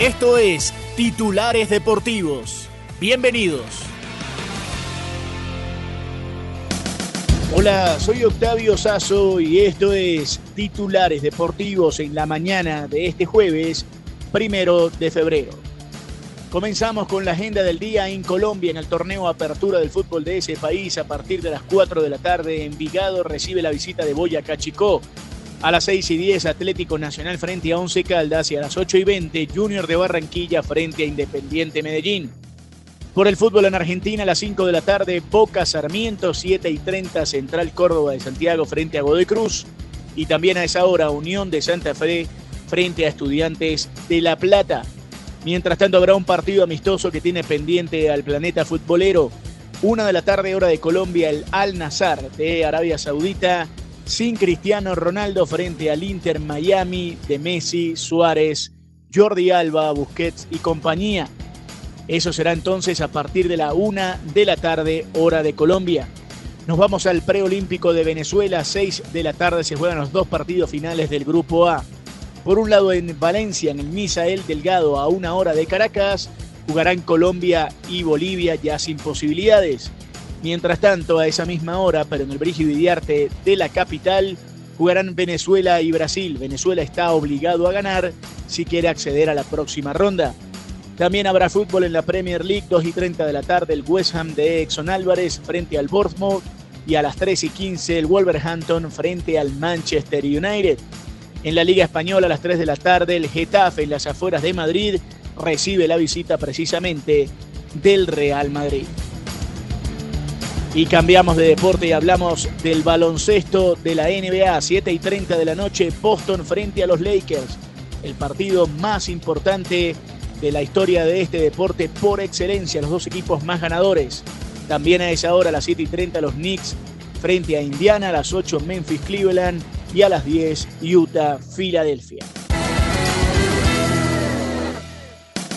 Esto es Titulares Deportivos. Bienvenidos. Hola, soy Octavio Sazo y esto es Titulares Deportivos en la mañana de este jueves, primero de febrero. Comenzamos con la agenda del día en Colombia en el torneo Apertura del fútbol de ese país. A partir de las 4 de la tarde, Envigado recibe la visita de Boyacá Chicó. A las 6 y 10, Atlético Nacional frente a Once Caldas y a las 8 y 20, Junior de Barranquilla frente a Independiente Medellín. Por el fútbol en Argentina, a las 5 de la tarde, Boca Sarmiento, 7 y 30, Central Córdoba de Santiago frente a Godoy Cruz. Y también a esa hora, Unión de Santa Fe frente a Estudiantes de La Plata. Mientras tanto, habrá un partido amistoso que tiene pendiente al planeta futbolero. Una de la tarde, hora de Colombia, el Al Nazar de Arabia Saudita, sin Cristiano Ronaldo frente al Inter Miami de Messi, Suárez, Jordi Alba, Busquets y compañía. Eso será entonces a partir de la una de la tarde, hora de Colombia. Nos vamos al preolímpico de Venezuela. Seis de la tarde se juegan los dos partidos finales del Grupo A. Por un lado en Valencia, en el Misael Delgado, a una hora de Caracas, jugarán Colombia y Bolivia ya sin posibilidades. Mientras tanto, a esa misma hora, pero en el Brígido Idiarte de la capital, jugarán Venezuela y Brasil. Venezuela está obligado a ganar si quiere acceder a la próxima ronda. También habrá fútbol en la Premier League, 2 y 30 de la tarde, el West Ham de Exxon Álvarez frente al Bournemouth y a las 3 y 15 el Wolverhampton frente al Manchester United. En la Liga Española a las 3 de la tarde, el Getafe en las afueras de Madrid recibe la visita precisamente del Real Madrid. Y cambiamos de deporte y hablamos del baloncesto de la NBA, 7 y 30 de la noche, Boston frente a los Lakers, el partido más importante de la historia de este deporte por excelencia, los dos equipos más ganadores. También a esa hora, a las 7 y 30, los Knicks frente a Indiana, a las 8 Memphis Cleveland y a las 10 Utah Filadelfia.